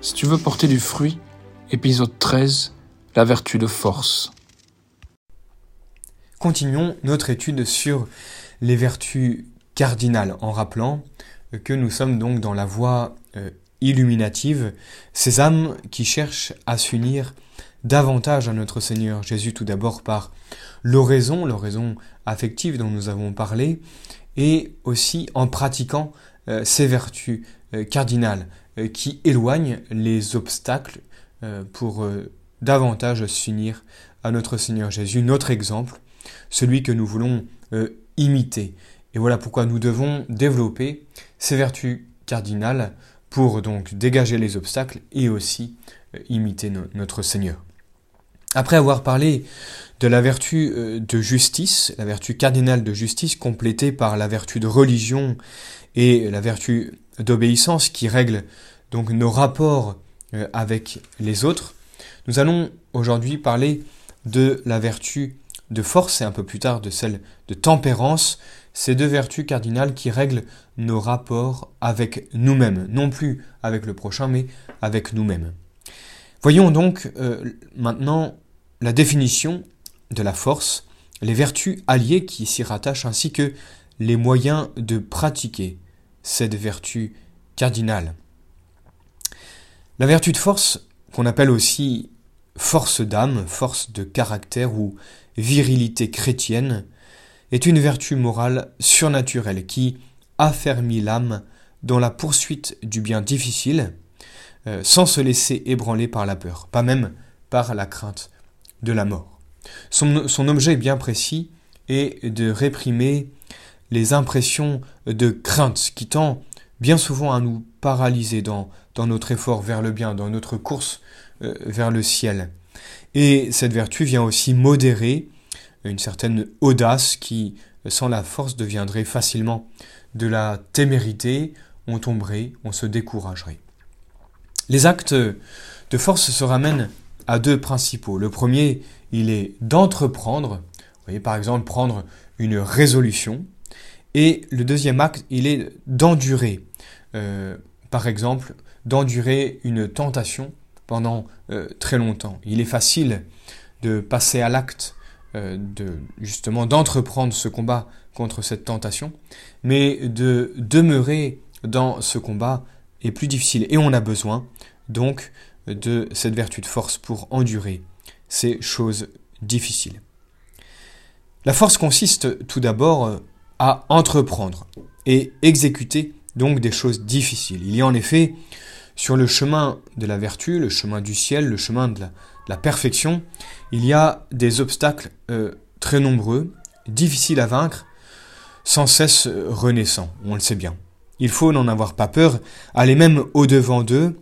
Si tu veux porter du fruit, épisode 13, la vertu de force. Continuons notre étude sur les vertus cardinales en rappelant que nous sommes donc dans la voie euh, illuminative, ces âmes qui cherchent à s'unir davantage à notre Seigneur Jésus tout d'abord par l'oraison, l'oraison affective dont nous avons parlé, et aussi en pratiquant euh, ces vertus euh, cardinales qui éloignent les obstacles pour davantage s'unir à notre Seigneur Jésus, notre exemple, celui que nous voulons imiter. Et voilà pourquoi nous devons développer ces vertus cardinales pour donc dégager les obstacles et aussi imiter notre Seigneur. Après avoir parlé de la vertu euh, de justice, la vertu cardinale de justice complétée par la vertu de religion et la vertu d'obéissance qui règle donc nos rapports euh, avec les autres, nous allons aujourd'hui parler de la vertu de force et un peu plus tard de celle de tempérance, ces deux vertus cardinales qui règlent nos rapports avec nous-mêmes, non plus avec le prochain, mais avec nous-mêmes. Voyons donc euh, maintenant la définition de la force, les vertus alliées qui s'y rattachent ainsi que les moyens de pratiquer cette vertu cardinale. La vertu de force, qu'on appelle aussi force d'âme, force de caractère ou virilité chrétienne, est une vertu morale surnaturelle qui affermit l'âme dans la poursuite du bien difficile, euh, sans se laisser ébranler par la peur, pas même par la crainte de la mort. Son, objet bien précis est de réprimer les impressions de crainte qui tend bien souvent à nous paralyser dans, dans notre effort vers le bien, dans notre course euh, vers le ciel. Et cette vertu vient aussi modérer une certaine audace qui, sans la force, deviendrait facilement de la témérité, on tomberait, on se découragerait. Les actes de force se ramènent à deux principaux. Le premier, il est d'entreprendre, vous voyez par exemple prendre une résolution, et le deuxième acte, il est d'endurer, euh, par exemple, d'endurer une tentation pendant euh, très longtemps. Il est facile de passer à l'acte, euh, de justement d'entreprendre ce combat contre cette tentation, mais de demeurer dans ce combat est plus difficile et on a besoin donc de cette vertu de force pour endurer ces choses difficiles. La force consiste tout d'abord à entreprendre et exécuter donc des choses difficiles. Il y a en effet sur le chemin de la vertu, le chemin du ciel, le chemin de la, perfection, il y a des obstacles euh, très nombreux, difficiles à vaincre, sans cesse renaissants, on le sait bien. Il faut n'en avoir pas peur, aller même au-devant d'eux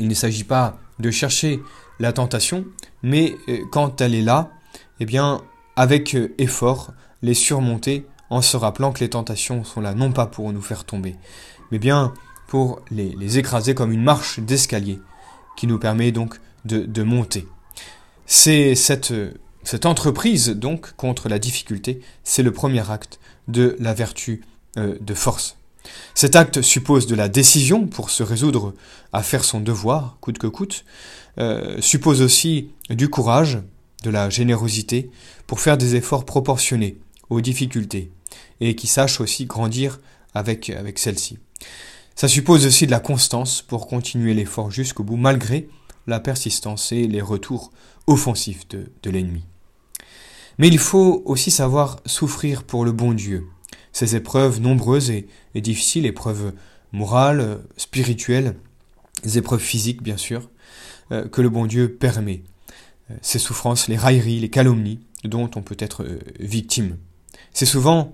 il ne s'agit pas de chercher la tentation, mais euh, quand elle est là, eh bien, avec euh, effort, les surmonter en se rappelant que les tentations sont là non pas pour nous faire tomber, mais bien pour les, écraser comme une marche d'escalier qui nous permet donc de, monter. C'est cette, entreprise donc contre la difficulté, c'est le premier acte de la vertu euh, de force. Cet acte suppose de la décision pour se résoudre à faire son devoir, coûte que coûte, euh, suppose aussi du courage, de la générosité, pour faire des efforts proportionnés aux difficultés, et qui sache aussi grandir avec, avec celles-ci. Ça suppose aussi de la constance pour continuer l'effort jusqu'au bout, malgré la persistance et les retours offensifs de, de l'ennemi. Mais il faut aussi savoir souffrir pour le bon Dieu, ces épreuves nombreuses et, difficiles, épreuves morales, spirituelles, les épreuves physiques bien sûr, euh, que le bon Dieu permet. Euh, ces souffrances, les railleries, les calomnies dont on peut être euh, victime. C'est souvent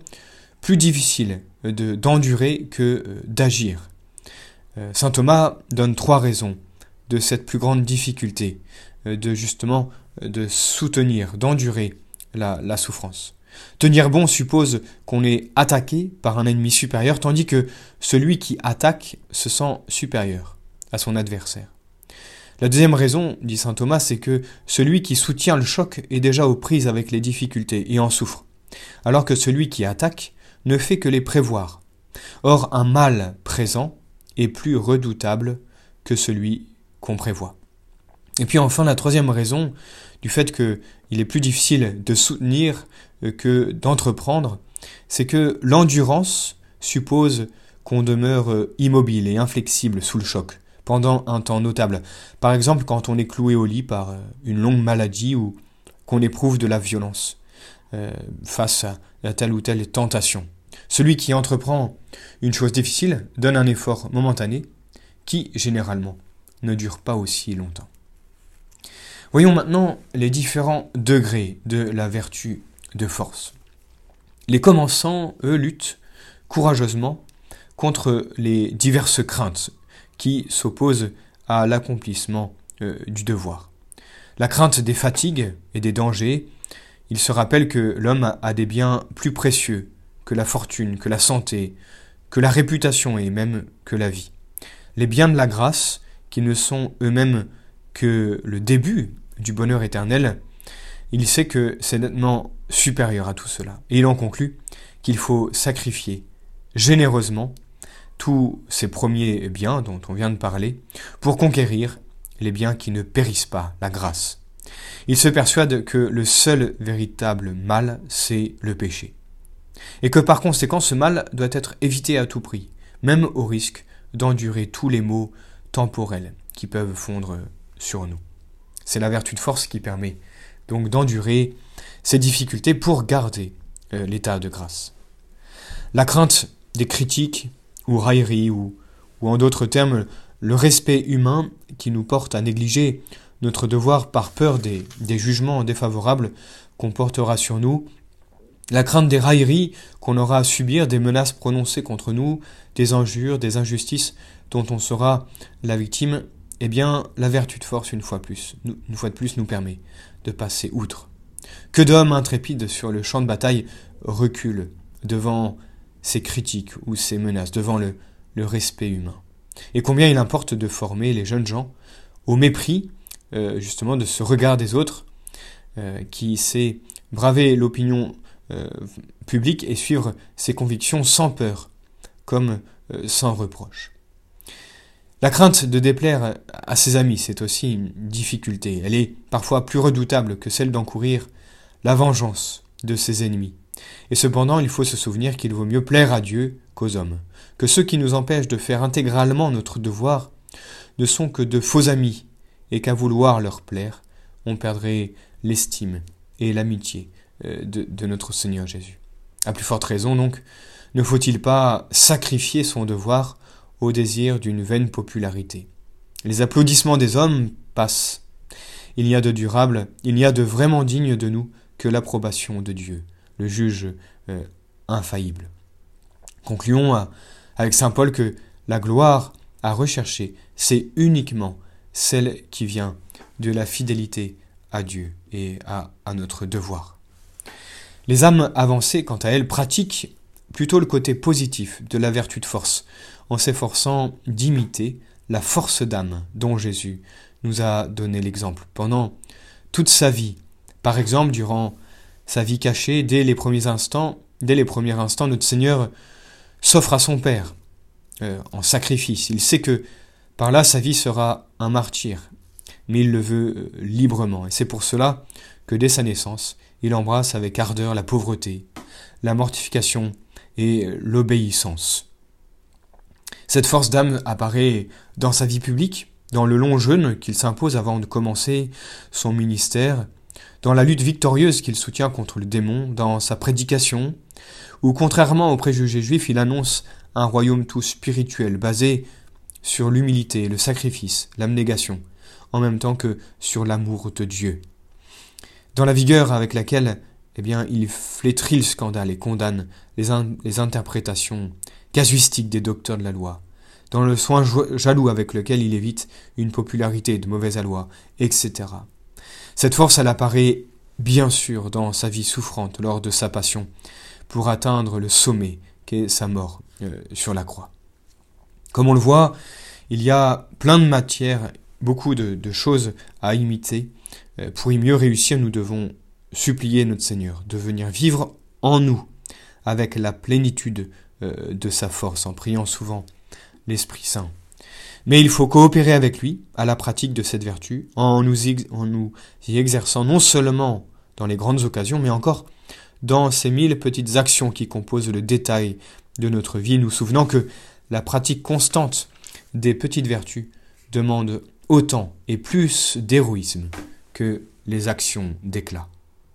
plus difficile d'endurer que d'agir. Saint Thomas donne trois raisons de cette plus grande difficulté, de justement de soutenir, d'endurer la souffrance. Tenir bon suppose qu'on est attaqué par un ennemi supérieur, tandis que celui qui attaque se sent supérieur à son adversaire. La deuxième raison, dit saint Thomas, c'est que celui qui soutient le choc est déjà aux prises avec les difficultés et en souffre, alors que celui qui attaque ne fait que les prévoir. Or, un mal présent est plus redoutable que celui qu'on prévoit. Et puis enfin, la troisième raison du fait qu'il est plus difficile de soutenir euh, que d'entreprendre, c'est que l'endurance suppose qu'on demeure euh, immobile et inflexible sous le choc pendant un temps notable. Par exemple, quand on est cloué au lit par euh, une longue maladie ou qu'on éprouve de la violence face à telle ou telle tentation. Celui qui entreprend une chose difficile donne un effort momentané qui, généralement, ne dure pas aussi longtemps. Voyons maintenant les différents degrés de la vertu de force. Les commençants, eux, luttent courageusement contre les diverses craintes qui s'opposent à l'accomplissement euh, du devoir. La crainte des fatigues et des dangers, il se rappelle que l'homme a des biens plus précieux que la fortune, que la santé, que la réputation et même que la vie. Les biens de la grâce, qui ne sont eux-mêmes que le début du bonheur éternel, il sait que c'est nettement supérieur à tout cela. Et il en conclut qu'il faut sacrifier généreusement tous ces premiers biens dont on vient de parler pour conquérir les biens qui ne périssent pas, la grâce. Il se persuade que le seul véritable mal, c'est le péché et que par conséquent ce mal doit être évité à tout prix, même au risque d'endurer tous les maux temporels qui peuvent fondre sur nous. C'est la vertu de force qui permet donc d'endurer ces difficultés pour garder euh, l'état de grâce. La crainte des critiques ou railleries ou, ou en d'autres termes le respect humain qui nous porte à négliger notre devoir par peur des, des jugements défavorables qu'on portera sur nous la crainte des railleries qu'on aura à subir, des menaces prononcées contre nous, des injures, des injustices dont on sera la victime, eh bien, la vertu de force, une fois de plus, nous permet de passer outre. Que d'hommes intrépides sur le champ de bataille reculent devant ces critiques ou ces menaces, devant le, le respect humain. Et combien il importe de former les jeunes gens au mépris, euh, justement, de ce regard des autres, euh, qui sait braver l'opinion euh, public et suivre ses convictions sans peur, comme euh, sans reproche. La crainte de déplaire à ses amis, c'est aussi une difficulté. Elle est parfois plus redoutable que celle d'encourir la vengeance de ses ennemis. Et cependant, il faut se souvenir qu'il vaut mieux plaire à Dieu qu'aux hommes, que ceux qui nous empêchent de faire intégralement notre devoir ne sont que de faux amis, et qu'à vouloir leur plaire, on perdrait l'estime et l'amitié euh, de, notre Seigneur Jésus. À plus forte raison, donc, ne faut-il pas sacrifier son devoir au désir d'une vaine popularité? Les applaudissements des hommes passent. Il n'y a de durable, il n'y a de vraiment digne de nous que l'approbation de Dieu, le juge euh, infaillible. Concluons avec Saint Paul que la gloire à rechercher, c'est uniquement celle qui vient de la fidélité à Dieu et à notre devoir. Les âmes avancées, quant à elles, pratiquent plutôt le côté positif de la vertu de force, en s'efforçant d'imiter la force d'âme dont Jésus nous a donné l'exemple pendant toute sa vie. Par exemple, durant sa vie cachée, dès les premiers instants, dès les premiers instants, notre Seigneur s'offre à son Père euh, en sacrifice. Il sait que par là sa vie sera un martyr, mais il le veut euh, librement. Et c'est pour cela que dès sa naissance, il embrasse avec ardeur la pauvreté, la mortification et l'obéissance. Cette force d'âme apparaît dans sa vie publique, dans le long jeûne qu'il s'impose avant de commencer son ministère, dans la lutte victorieuse qu'il soutient contre le démon, dans sa prédication, où contrairement aux préjugés juifs, il annonce un royaume tout spirituel basé sur l'humilité, le sacrifice, l'abnégation, en même temps que sur l'amour de Dieu dans la vigueur avec laquelle eh bien, il flétrit le scandale et condamne les, interprétations casuistiques des docteurs de la loi, dans le soin jaloux avec lequel il évite une popularité de mauvaise loi, etc. Cette force, elle apparaît bien sûr dans sa vie souffrante lors de sa passion, pour atteindre le sommet qu'est sa mort euh, sur la croix. Comme on le voit, il y a plein de matières, beaucoup de choses à imiter euh, pour y mieux réussir, nous devons supplier notre Seigneur de venir vivre en nous avec la plénitude euh, de sa force, en priant souvent l'Esprit Saint. Mais il faut coopérer avec lui à la pratique de cette vertu en nous, en nous y exerçant non seulement dans les grandes occasions, mais encore dans ces mille petites actions qui composent le détail de notre vie, nous souvenant que la pratique constante des petites vertus demande autant et plus d'héroïsme que les actions d'éclat.